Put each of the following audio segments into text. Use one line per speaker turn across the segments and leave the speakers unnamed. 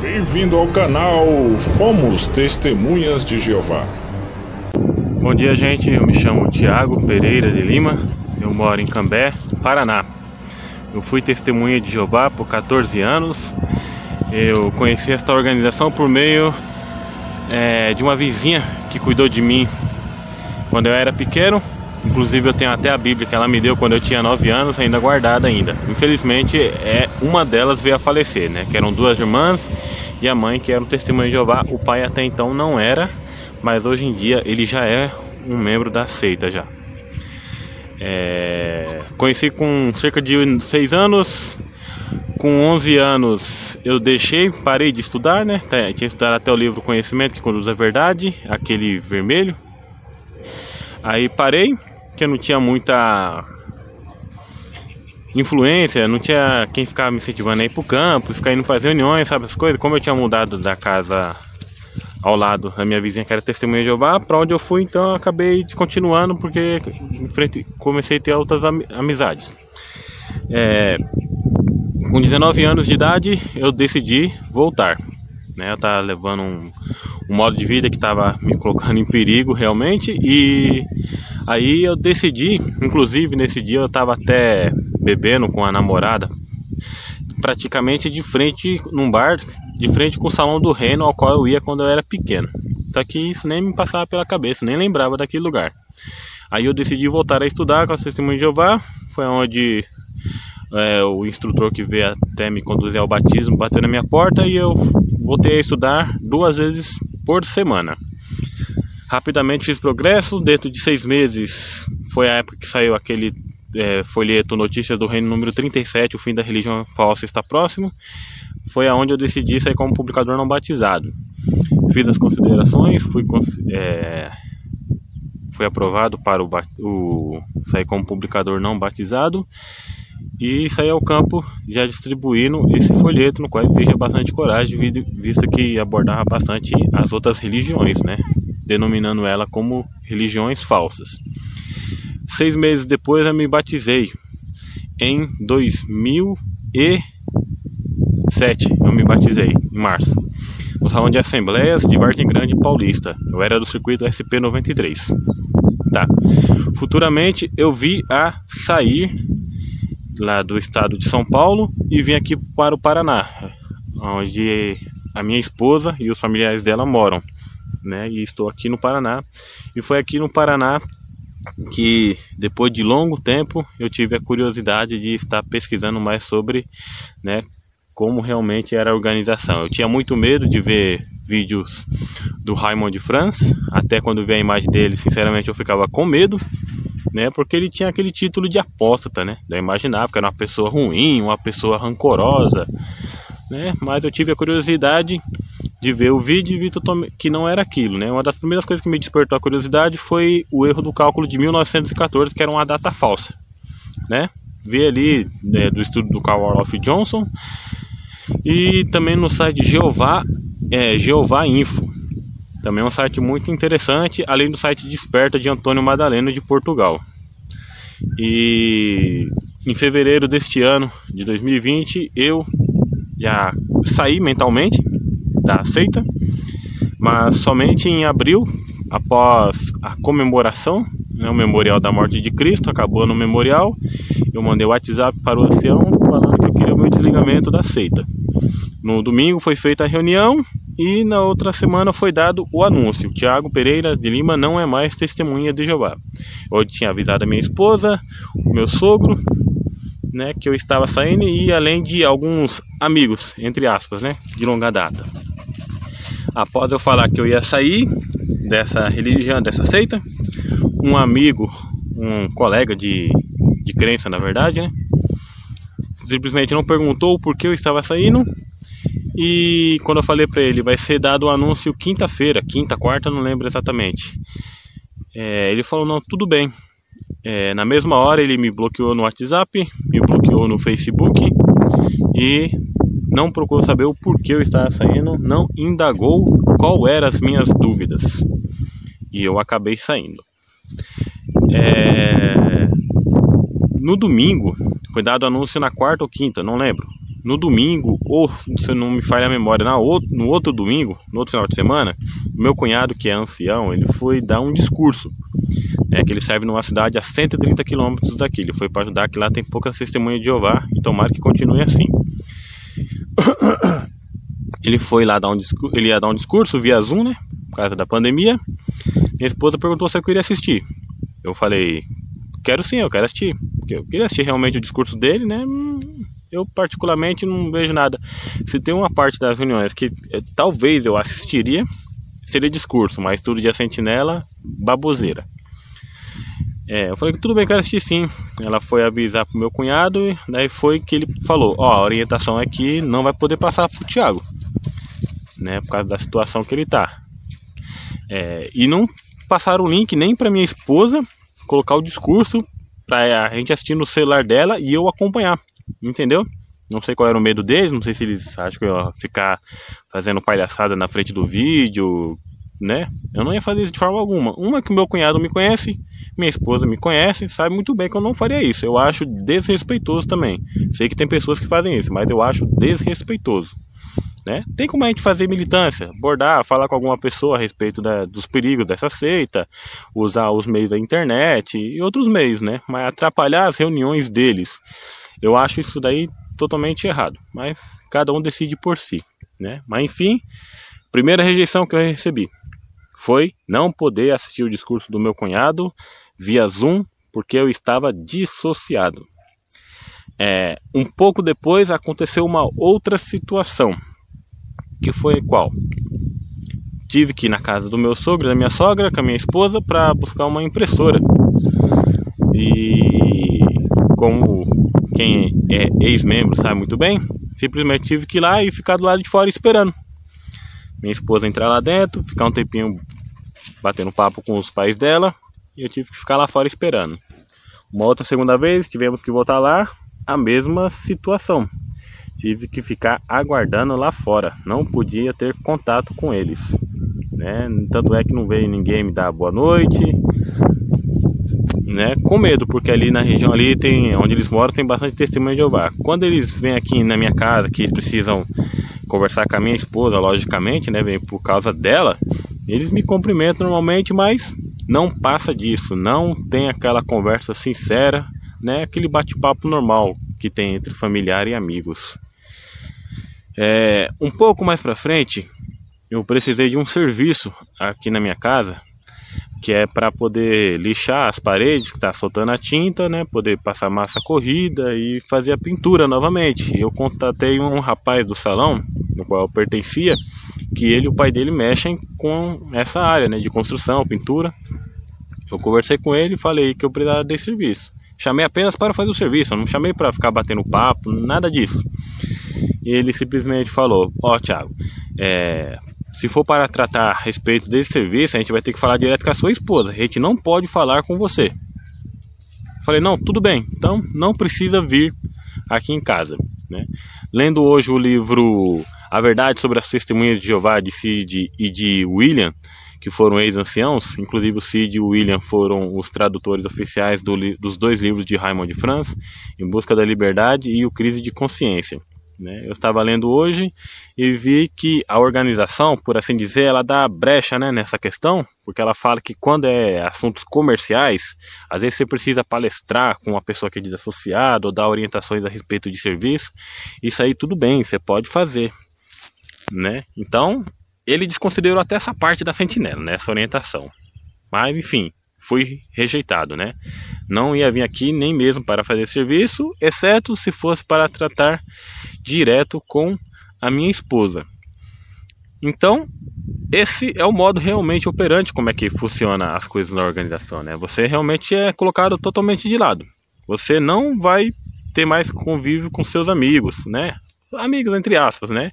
Bem-vindo ao canal Fomos Testemunhas de Jeová.
Bom dia, gente. Eu me chamo Tiago Pereira de Lima. Eu moro em Cambé, Paraná. Eu fui testemunha de Jeová por 14 anos. Eu conheci esta organização por meio é, de uma vizinha que cuidou de mim quando eu era pequeno. Inclusive eu tenho até a Bíblia que ela me deu quando eu tinha 9 anos, ainda guardada ainda. Infelizmente, é uma delas veio a falecer, né? Que eram duas irmãs e a mãe que era um testemunho de Jeová. O pai até então não era, mas hoje em dia ele já é um membro da seita já. É... Conheci com cerca de 6 anos. Com 11 anos eu deixei, parei de estudar, né? Tinha estudado até o livro Conhecimento que conduz à verdade, aquele vermelho. Aí parei, que eu não tinha muita influência, não tinha quem ficava me incentivando a ir pro campo, ficar indo fazer reuniões, sabe essas coisas. Como eu tinha mudado da casa ao lado da minha vizinha que era testemunha de Jeová, para onde eu fui, então eu acabei descontinuando porque comecei a ter outras amizades. É, com 19 anos de idade, eu decidi voltar. Né? Eu estava levando um, um modo de vida que estava me colocando em perigo realmente e Aí eu decidi, inclusive nesse dia eu estava até bebendo com a namorada, praticamente de frente num bar, de frente com o salão do reino ao qual eu ia quando eu era pequeno. Só que isso nem me passava pela cabeça, nem lembrava daquele lugar. Aí eu decidi voltar a estudar com a Testemunha de Jeová, foi onde é, o instrutor que veio até me conduzir ao batismo bateu na minha porta e eu voltei a estudar duas vezes por semana. Rapidamente fiz progresso, dentro de seis meses foi a época que saiu aquele é, folheto Notícias do Reino número 37, o fim da religião falsa está próximo. Foi aonde eu decidi sair como publicador não batizado. Fiz as considerações, fui, é, fui aprovado para o, o sair como publicador não batizado e saí ao campo já distribuindo esse folheto no qual veja bastante coragem, visto que abordava bastante as outras religiões, né? Denominando ela como religiões falsas. Seis meses depois eu me batizei. Em 2007 eu me batizei, em março, no Salão de Assembleias de Vargem Grande Paulista. Eu era do circuito SP93. Tá. Futuramente eu vi a sair lá do estado de São Paulo e vim aqui para o Paraná, onde a minha esposa e os familiares dela moram né? E estou aqui no Paraná. E foi aqui no Paraná que depois de longo tempo eu tive a curiosidade de estar pesquisando mais sobre, né, como realmente era a organização. Eu tinha muito medo de ver vídeos do Raymond France, até quando vi a imagem dele, sinceramente eu ficava com medo, né, porque ele tinha aquele título de apóstata, né? Eu imaginava que era uma pessoa ruim, uma pessoa rancorosa, né? Mas eu tive a curiosidade de ver o vídeo e vi que não era aquilo, né? Uma das primeiras coisas que me despertou a curiosidade foi o erro do cálculo de 1914, que era uma data falsa, né? Vi ali né, do estudo do Carl Orloff Johnson e também no site Jeová, é, Jeová Info. Também é um site muito interessante, além do site Desperta de Antônio Madaleno de Portugal. E em fevereiro deste ano, de 2020, eu já saí mentalmente da seita, mas somente em abril, após a comemoração, né, o memorial da morte de Cristo, acabou no memorial, eu mandei o WhatsApp para o ancião falando que eu queria o meu desligamento da seita. No domingo foi feita a reunião e na outra semana foi dado o anúncio. Tiago Pereira de Lima não é mais testemunha de Jeová. Eu tinha avisado a minha esposa, o meu sogro, né, que eu estava saindo e além de alguns amigos, entre aspas, né, de longa data. Após eu falar que eu ia sair dessa religião, dessa seita, um amigo, um colega de, de crença, na verdade, né? Simplesmente não perguntou por que eu estava saindo. E quando eu falei para ele, vai ser dado o anúncio quinta-feira, quinta, quarta, não lembro exatamente. É, ele falou: não, tudo bem. É, na mesma hora ele me bloqueou no WhatsApp, me bloqueou no Facebook e não procurou saber o porquê eu estava saindo, não indagou qual eram as minhas dúvidas. E eu acabei saindo. É... No domingo, foi dado anúncio na quarta ou quinta, não lembro. no domingo, ou se não me falha a memória, na outro, no outro domingo, no outro final de semana, meu cunhado, que é ancião, ele foi dar um discurso. Né, que ele serve numa cidade a 130 quilômetros daqui. Ele foi para ajudar que lá tem poucas testemunhas de Jeová e tomara que continue assim. Ele foi lá dar um discurso, ele ia dar um discurso via Zoom, né? Por causa da pandemia. Minha esposa perguntou se eu queria assistir. Eu falei, quero sim, eu quero assistir. Eu queria assistir realmente o discurso dele, né? Eu particularmente não vejo nada. Se tem uma parte das reuniões que eh, talvez eu assistiria, seria discurso, mas tudo de sentinela, baboseira. É, eu falei que tudo bem, quero assistir sim. Ela foi avisar pro meu cunhado e daí foi que ele falou, ó, a orientação é que não vai poder passar pro Thiago, né, por causa da situação que ele tá. É, e não passaram o link nem para minha esposa colocar o discurso para a gente assistir no celular dela e eu acompanhar, entendeu? Não sei qual era o medo deles, não sei se eles acham que eu ia ficar fazendo palhaçada na frente do vídeo, né? Eu não ia fazer isso de forma alguma. Uma que meu cunhado me conhece, minha esposa me conhece, sabe muito bem que eu não faria isso. Eu acho desrespeitoso também. Sei que tem pessoas que fazem isso, mas eu acho desrespeitoso. Né? Tem como a gente fazer militância, abordar, falar com alguma pessoa a respeito da, dos perigos dessa seita, usar os meios da internet e outros meios, né? Mas atrapalhar as reuniões deles, eu acho isso daí totalmente errado. Mas cada um decide por si, né? Mas enfim, primeira rejeição que eu recebi foi não poder assistir o discurso do meu cunhado via Zoom porque eu estava dissociado. É, um pouco depois aconteceu uma outra situação, que foi qual? Tive que ir na casa do meu sogro, da minha sogra, com a minha esposa, para buscar uma impressora. E como quem é ex-membro sabe muito bem, simplesmente tive que ir lá e ficar do lado de fora esperando minha esposa entrar lá dentro, ficar um tempinho batendo papo com os pais dela e eu tive que ficar lá fora esperando. Uma outra segunda vez tivemos que voltar lá, a mesma situação. Tive que ficar aguardando lá fora, não podia ter contato com eles. Né? Tanto é que não veio ninguém me dar boa noite, né? Com medo, porque ali na região ali tem, onde eles moram, tem bastante testemunho de Jeová. Quando eles vêm aqui na minha casa, que eles precisam conversar com a minha esposa, logicamente, né? Por causa dela. Eles me cumprimentam normalmente, mas não passa disso. Não tem aquela conversa sincera, né? Aquele bate-papo normal que tem entre familiar e amigos. É, um pouco mais para frente, eu precisei de um serviço aqui na minha casa que é para poder lixar as paredes que está soltando a tinta, né, poder passar massa corrida e fazer a pintura novamente. Eu contatei um rapaz do salão, no qual eu pertencia, que ele e o pai dele mexem com essa área, né, de construção, pintura. Eu conversei com ele e falei que eu precisava desse serviço. Chamei apenas para fazer o serviço, não chamei para ficar batendo papo, nada disso. Ele simplesmente falou: Ó, oh, Thiago, é, se for para tratar a respeito desse serviço, a gente vai ter que falar direto com a sua esposa. A gente não pode falar com você. Falei, não, tudo bem. Então não precisa vir aqui em casa. Né? Lendo hoje o livro A Verdade sobre as Testemunhas de Jeová de Sid e de William, que foram ex-anciãos, inclusive o Sid e o William foram os tradutores oficiais do, dos dois livros de Raymond de France, Em Busca da Liberdade e o Crise de Consciência. Né? Eu estava lendo hoje e vi que a organização, por assim dizer, ela dá brecha né, nessa questão, porque ela fala que quando é assuntos comerciais, às vezes você precisa palestrar com uma pessoa que é desassociada ou dar orientações a respeito de serviço. Isso aí tudo bem, você pode fazer. Né? Então, ele desconsiderou até essa parte da sentinela, né, essa orientação. Mas, enfim, fui rejeitado, né? Não ia vir aqui nem mesmo para fazer serviço, exceto se fosse para tratar direto com a minha esposa. Então, esse é o modo realmente operante como é que funciona as coisas na organização, né? Você realmente é colocado totalmente de lado. Você não vai ter mais convívio com seus amigos, né? Amigos entre aspas, né?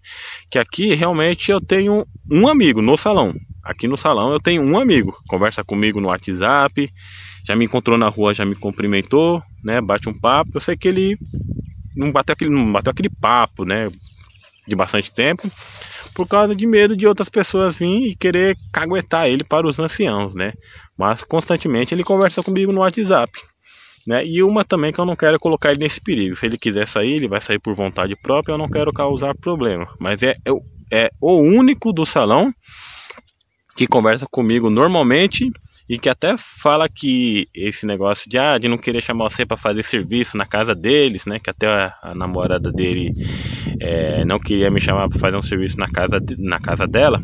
Que aqui realmente eu tenho um amigo no salão. Aqui no salão eu tenho um amigo, conversa comigo no WhatsApp, já me encontrou na rua, já me cumprimentou, né? Bate um papo. Eu sei que ele não bateu aquele, não bateu aquele papo, né? De bastante tempo, por causa de medo de outras pessoas virem e querer caguetar ele para os anciãos, né? Mas constantemente ele conversa comigo no WhatsApp. Né? E uma também que eu não quero colocar ele nesse perigo. Se ele quiser sair, ele vai sair por vontade própria, eu não quero causar problema. Mas é, é, é o único do salão que conversa comigo normalmente e que até fala que esse negócio de, ah, de não querer chamar você para fazer serviço na casa deles, né? Que até a, a namorada dele é, não queria me chamar para fazer um serviço na casa, na casa dela,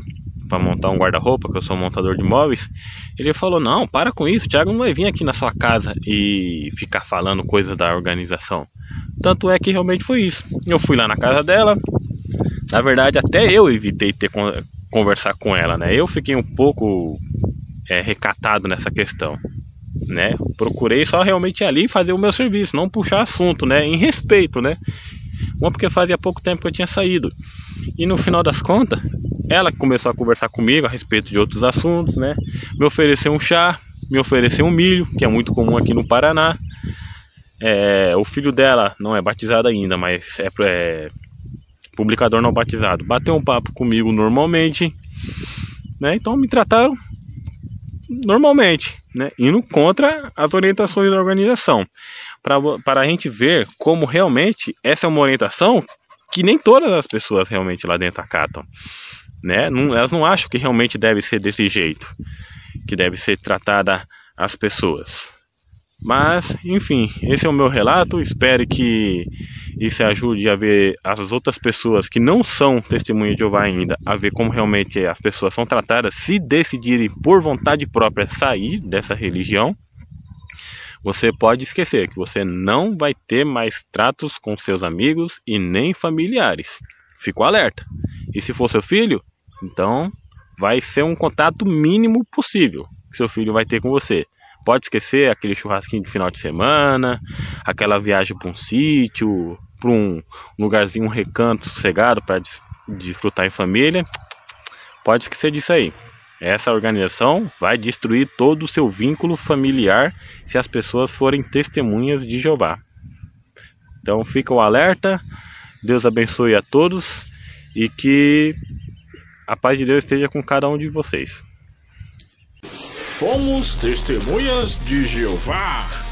para montar um guarda-roupa, que eu sou montador de móveis. Ele falou: Não, para com isso, o Thiago não vai vir aqui na sua casa e ficar falando coisas da organização. Tanto é que realmente foi isso. Eu fui lá na casa dela. Na verdade, até eu evitei ter conversar com ela, né? Eu fiquei um pouco é, recatado nessa questão, né? Procurei só realmente ali fazer o meu serviço, não puxar assunto, né? Em respeito, né? Uma porque fazia pouco tempo que eu tinha saído. E no final das contas, ela começou a conversar comigo a respeito de outros assuntos, né? Me ofereceu um chá, me ofereceu um milho, que é muito comum aqui no Paraná. É, o filho dela não é batizado ainda, mas é, é publicador não batizado. Bateu um papo comigo normalmente, né? Então me trataram normalmente, né? Indo contra as orientações da organização. Para a gente ver como realmente essa é uma orientação que nem todas as pessoas realmente lá dentro acatam. Né? Não, elas não acham que realmente deve ser desse jeito, que deve ser tratada as pessoas. Mas, enfim, esse é o meu relato. Espero que isso ajude a ver as outras pessoas que não são testemunhas de Jeová ainda, a ver como realmente as pessoas são tratadas se decidirem por vontade própria sair dessa religião. Você pode esquecer que você não vai ter mais tratos com seus amigos e nem familiares. Fico alerta. E se for seu filho, então vai ser um contato mínimo possível que seu filho vai ter com você. Pode esquecer aquele churrasquinho de final de semana, aquela viagem para um sítio, para um lugarzinho, um recanto sossegado para desfrutar em família. Pode esquecer disso aí. Essa organização vai destruir todo o seu vínculo familiar se as pessoas forem testemunhas de Jeová. Então fica o alerta. Deus abençoe a todos e que a paz de Deus esteja com cada um de vocês.
Fomos testemunhas de Jeová.